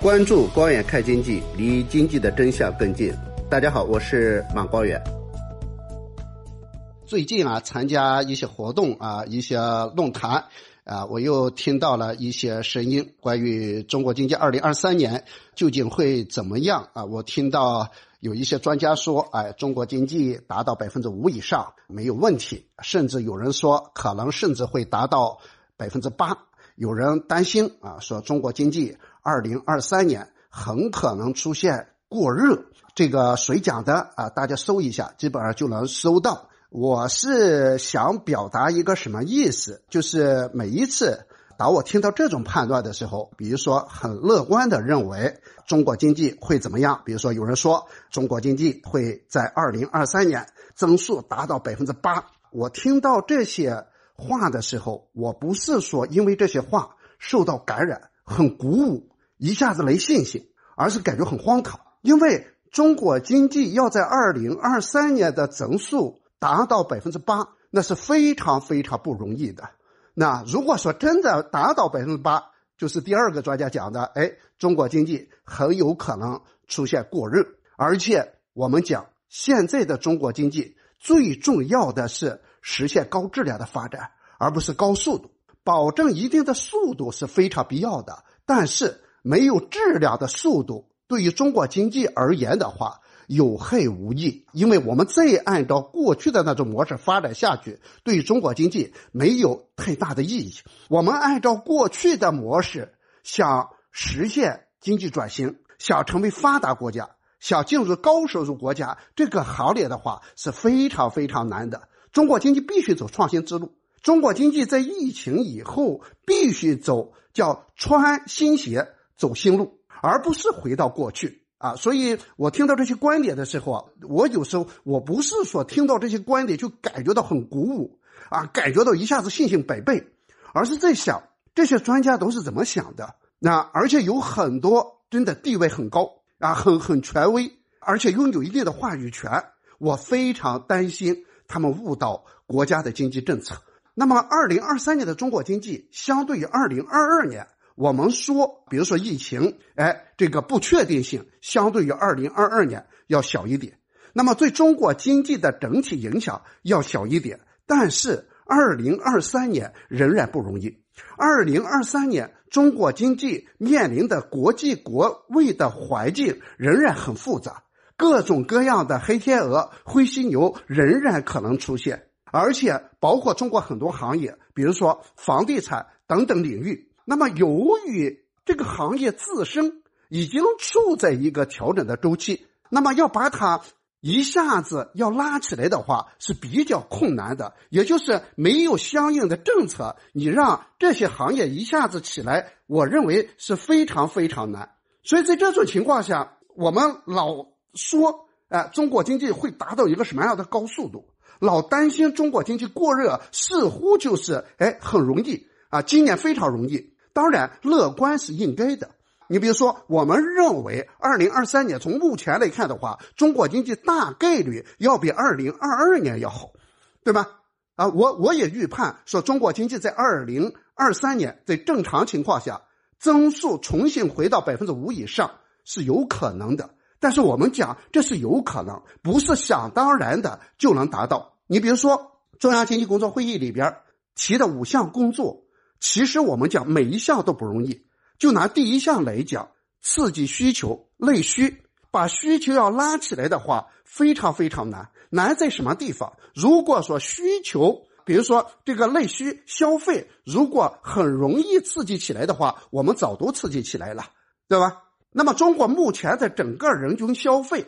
关注光远看经济，离经济的真相更近。大家好，我是马光远。最近啊，参加一些活动啊，一些论坛啊，我又听到了一些声音，关于中国经济二零二三年究竟会怎么样啊？我听到有一些专家说，哎，中国经济达到百分之五以上没有问题，甚至有人说可能甚至会达到百分之八。有人担心啊，说中国经济二零二三年很可能出现过热。这个谁讲的啊？大家搜一下，基本上就能搜到。我是想表达一个什么意思？就是每一次当我听到这种判断的时候，比如说很乐观的认为中国经济会怎么样？比如说有人说中国经济会在二零二三年增速达到百分之八。我听到这些。话的时候，我不是说因为这些话受到感染，很鼓舞，一下子没信心，而是感觉很荒唐。因为中国经济要在二零二三年的增速达到百分之八，那是非常非常不容易的。那如果说真的达到百分之八，就是第二个专家讲的，哎，中国经济很有可能出现过热。而且我们讲，现在的中国经济最重要的是。实现高质量的发展，而不是高速度。保证一定的速度是非常必要的，但是没有质量的速度，对于中国经济而言的话，有害无益。因为我们再按照过去的那种模式发展下去，对于中国经济没有太大的意义。我们按照过去的模式，想实现经济转型，想成为发达国家，想进入高收入国家这个行列的话，是非常非常难的。中国经济必须走创新之路。中国经济在疫情以后必须走叫穿新鞋走新路，而不是回到过去啊！所以我听到这些观点的时候啊，我有时候我不是说听到这些观点就感觉到很鼓舞啊，感觉到一下子信心百倍，而是在想这些专家都是怎么想的。那而且有很多真的地位很高啊，很很权威，而且拥有一定的话语权。我非常担心。他们误导国家的经济政策。那么，二零二三年的中国经济相对于二零二二年，我们说，比如说疫情，哎，这个不确定性相对于二零二二年要小一点。那么，对中国经济的整体影响要小一点。但是，二零二三年仍然不容易。二零二三年，中国经济面临的国际国位的环境仍然很复杂。各种各样的黑天鹅、灰犀牛仍然可能出现，而且包括中国很多行业，比如说房地产等等领域。那么，由于这个行业自身已经处在一个调整的周期，那么要把它一下子要拉起来的话是比较困难的。也就是没有相应的政策，你让这些行业一下子起来，我认为是非常非常难。所以在这种情况下，我们老。说，哎，中国经济会达到一个什么样的高速度？老担心中国经济过热，似乎就是，哎，很容易啊，今年非常容易。当然，乐观是应该的。你比如说，我们认为，二零二三年从目前来看的话，中国经济大概率要比二零二二年要好，对吧？啊，我我也预判说，中国经济在二零二三年在正常情况下增速重新回到百分之五以上是有可能的。但是我们讲这是有可能，不是想当然的就能达到。你比如说中央经济工作会议里边提的五项工作，其实我们讲每一项都不容易。就拿第一项来讲，刺激需求、内需，把需求要拉起来的话，非常非常难。难在什么地方？如果说需求，比如说这个内需消费，如果很容易刺激起来的话，我们早都刺激起来了，对吧？那么，中国目前的整个人均消费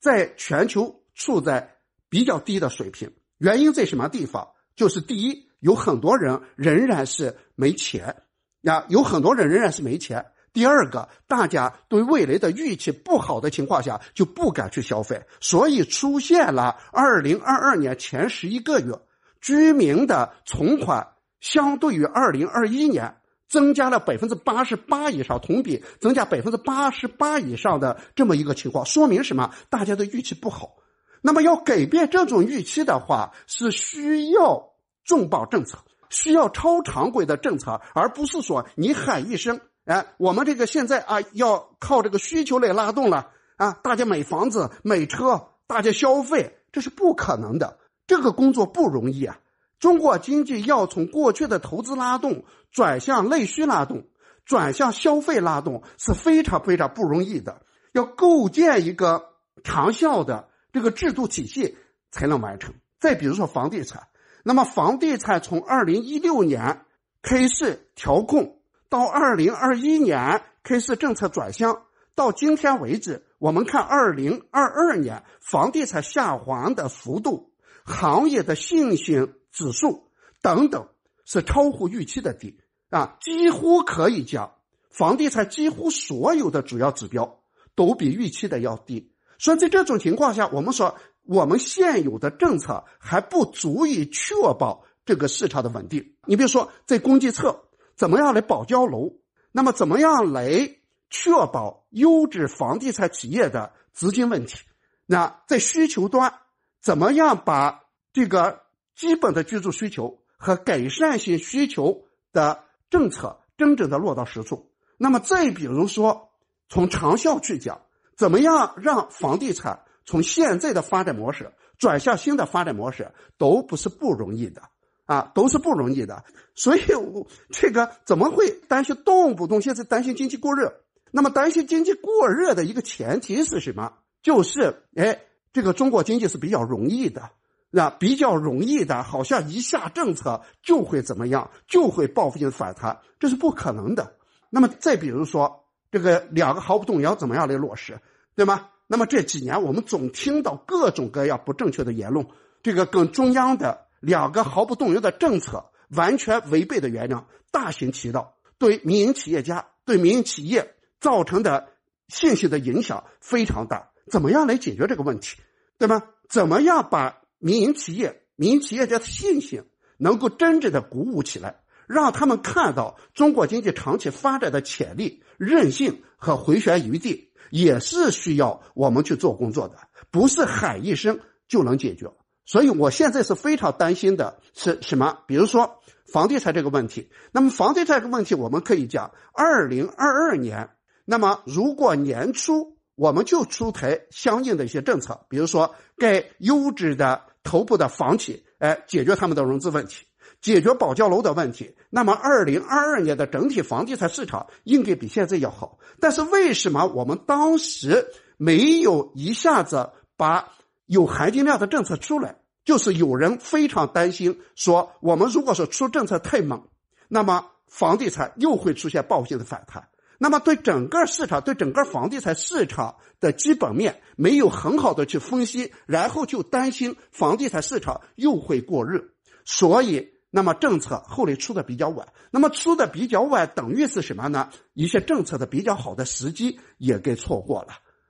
在全球处在比较低的水平，原因在什么地方？就是第一，有很多人仍然是没钱，呀，有很多人仍然是没钱。第二个，大家对未来的预期不好的情况下，就不敢去消费，所以出现了二零二二年前十一个月居民的存款相对于二零二一年。增加了百分之八十八以上，同比增加百分之八十八以上的这么一个情况，说明什么？大家的预期不好。那么要改变这种预期的话，是需要重磅政策，需要超常规的政策，而不是说你喊一声，哎，我们这个现在啊，要靠这个需求来拉动了啊，大家买房子、买车，大家消费，这是不可能的。这个工作不容易啊。中国经济要从过去的投资拉动转向内需拉动，转向消费拉动，是非常非常不容易的。要构建一个长效的这个制度体系才能完成。再比如说房地产，那么房地产从二零一六年开始调控。到二零二一年开始政策转向，到今天为止，我们看二零二二年房地产下滑的幅度、行业的信心指数等等，是超乎预期的低啊！几乎可以讲，房地产几乎所有的主要指标都比预期的要低。所以在这种情况下，我们说我们现有的政策还不足以确保这个市场的稳定。你比如说，在供给侧。怎么样来保交楼？那么怎么样来确保优质房地产企业的资金问题？那在需求端，怎么样把这个基本的居住需求和改善性需求的政策真正的落到实处？那么再比如说，从长效去讲，怎么样让房地产从现在的发展模式转向新的发展模式，都不是不容易的。啊，都是不容易的，所以，我这个怎么会担心动不动现在担心经济过热？那么担心经济过热的一个前提是什么？就是，哎，这个中国经济是比较容易的，啊，比较容易的，好像一下政策就会怎么样，就会报复性反弹，这是不可能的。那么再比如说，这个两个毫不动摇怎么样来落实，对吗？那么这几年我们总听到各种各样不正确的言论，这个跟中央的。两个毫不动摇的政策完全违背的原谅，大行其道，对民营企业家、对民营企业造成的信息的影响非常大。怎么样来解决这个问题，对吗？怎么样把民营企业、民营企业家的信心能够真正的鼓舞起来，让他们看到中国经济长期发展的潜力、韧性和回旋余地，也是需要我们去做工作的，不是喊一声就能解决。所以，我现在是非常担心的是什么？比如说房地产这个问题。那么，房地产这个问题，我们可以讲，二零二二年，那么如果年初我们就出台相应的一些政策，比如说给优质的头部的房企，哎，解决他们的融资问题，解决保交楼的问题，那么二零二二年的整体房地产市场应该比现在要好。但是，为什么我们当时没有一下子把？有含金量的政策出来，就是有人非常担心，说我们如果说出政策太猛，那么房地产又会出现报复性的反弹，那么对整个市场、对整个房地产市场的基本面没有很好的去分析，然后就担心房地产市场又会过热，所以那么政策后来出的比较晚，那么出的比较晚等于是什么呢？一些政策的比较好的时机也给错过了。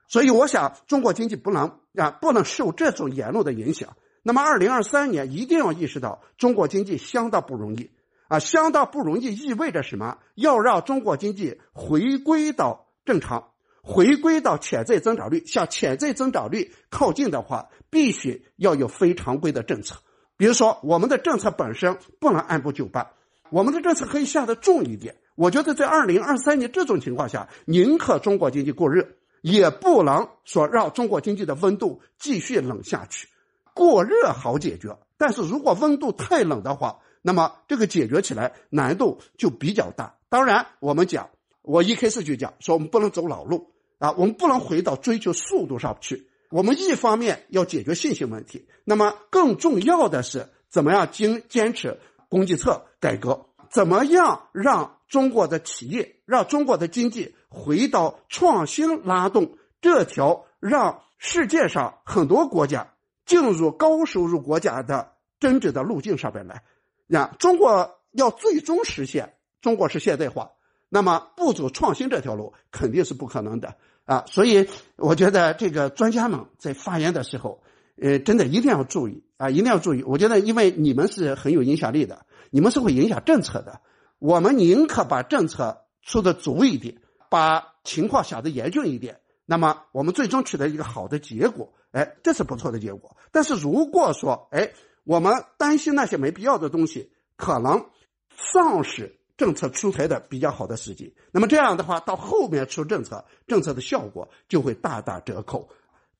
所以，我想中国经济不能啊，不能受这种言论的影响。那么，二零二三年一定要意识到，中国经济相当不容易啊，相当不容易意味着什么？要让中国经济回归到正常，回归到潜在增长率，向潜在增长率靠近的话，必须要有非常规的政策。比如说，我们的政策本身不能按部就班，我们的政策可以下得重一点。我觉得，在二零二三年这种情况下，宁可中国经济过热。也不能说让中国经济的温度继续冷下去，过热好解决，但是如果温度太冷的话，那么这个解决起来难度就比较大。当然，我们讲，我一开始就讲说我们不能走老路啊，我们不能回到追求速度上去。我们一方面要解决信心问题，那么更重要的是怎么样经坚持供给侧改革，怎么样让。中国的企业让中国的经济回到创新拉动这条让世界上很多国家进入高收入国家的真正的路径上边来，那，中国要最终实现中国式现代化，那么不走创新这条路肯定是不可能的啊！所以我觉得这个专家们在发言的时候，呃，真的一定要注意啊，一定要注意。我觉得，因为你们是很有影响力的，你们是会影响政策的。我们宁可把政策出的足一点，把情况想的严峻一点，那么我们最终取得一个好的结果，哎，这是不错的结果。但是如果说，哎，我们担心那些没必要的东西，可能丧失政策出台的比较好的时机。那么这样的话，到后面出政策，政策的效果就会大打折扣。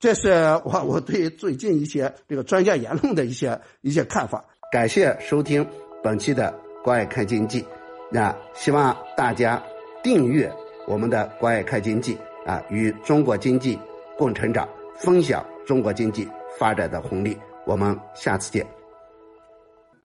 这是我我对最近一些这个专家言论的一些一些看法。感谢收听本期的《关爱看经济》，那希望大家订阅我们的《关爱看经济》啊，与中国经济共成长，分享中国经济发展的红利。我们下次见。